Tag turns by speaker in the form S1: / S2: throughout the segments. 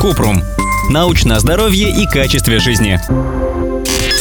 S1: Купрум. Научное здоровье и качестве жизни.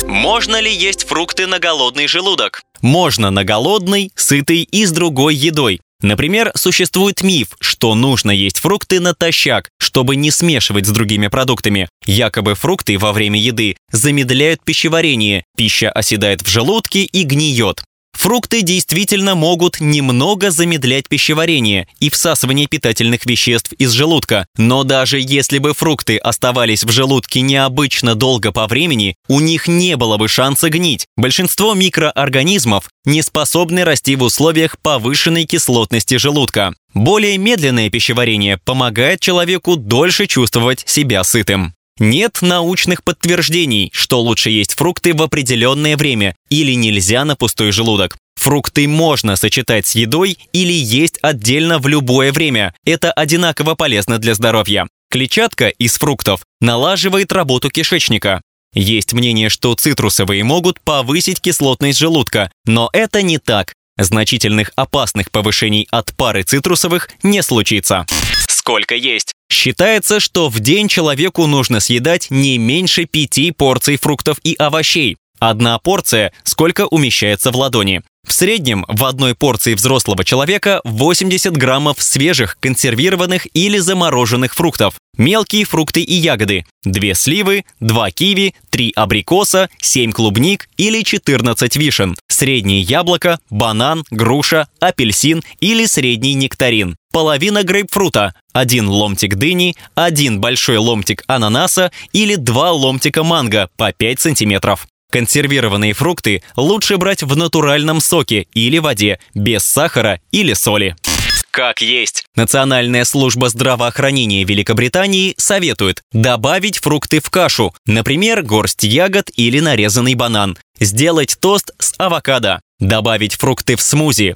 S1: Можно ли есть фрукты на голодный желудок? Можно на голодный, сытый и с другой едой. Например, существует миф, что нужно есть фрукты натощак, чтобы не смешивать с другими продуктами. Якобы фрукты во время еды замедляют пищеварение, пища оседает в желудке и гниет. Фрукты действительно могут немного замедлять пищеварение и всасывание питательных веществ из желудка, но даже если бы фрукты оставались в желудке необычно долго по времени, у них не было бы шанса гнить. Большинство микроорганизмов не способны расти в условиях повышенной кислотности желудка. Более медленное пищеварение помогает человеку дольше чувствовать себя сытым. Нет научных подтверждений, что лучше есть фрукты в определенное время или нельзя на пустой желудок. Фрукты можно сочетать с едой или есть отдельно в любое время. Это одинаково полезно для здоровья. Клетчатка из фруктов налаживает работу кишечника. Есть мнение, что цитрусовые могут повысить кислотность желудка, но это не так. Значительных опасных повышений от пары цитрусовых не случится. Сколько есть? Считается, что в день человеку нужно съедать не меньше пяти порций фруктов и овощей. Одна порция сколько умещается в ладони. В среднем в одной порции взрослого человека 80 граммов свежих, консервированных или замороженных фруктов. Мелкие фрукты и ягоды. 2 сливы, 2 киви, 3 абрикоса, 7 клубник или 14 вишен. Среднее яблоко, банан, груша, апельсин или средний нектарин. Половина грейпфрута, один ломтик дыни, один большой ломтик ананаса или два ломтика манго по 5 сантиметров. Консервированные фрукты лучше брать в натуральном соке или воде, без сахара или соли. Как есть. Национальная служба здравоохранения Великобритании советует добавить фрукты в кашу, например, горсть ягод или нарезанный банан, сделать тост с авокадо, добавить фрукты в смузи,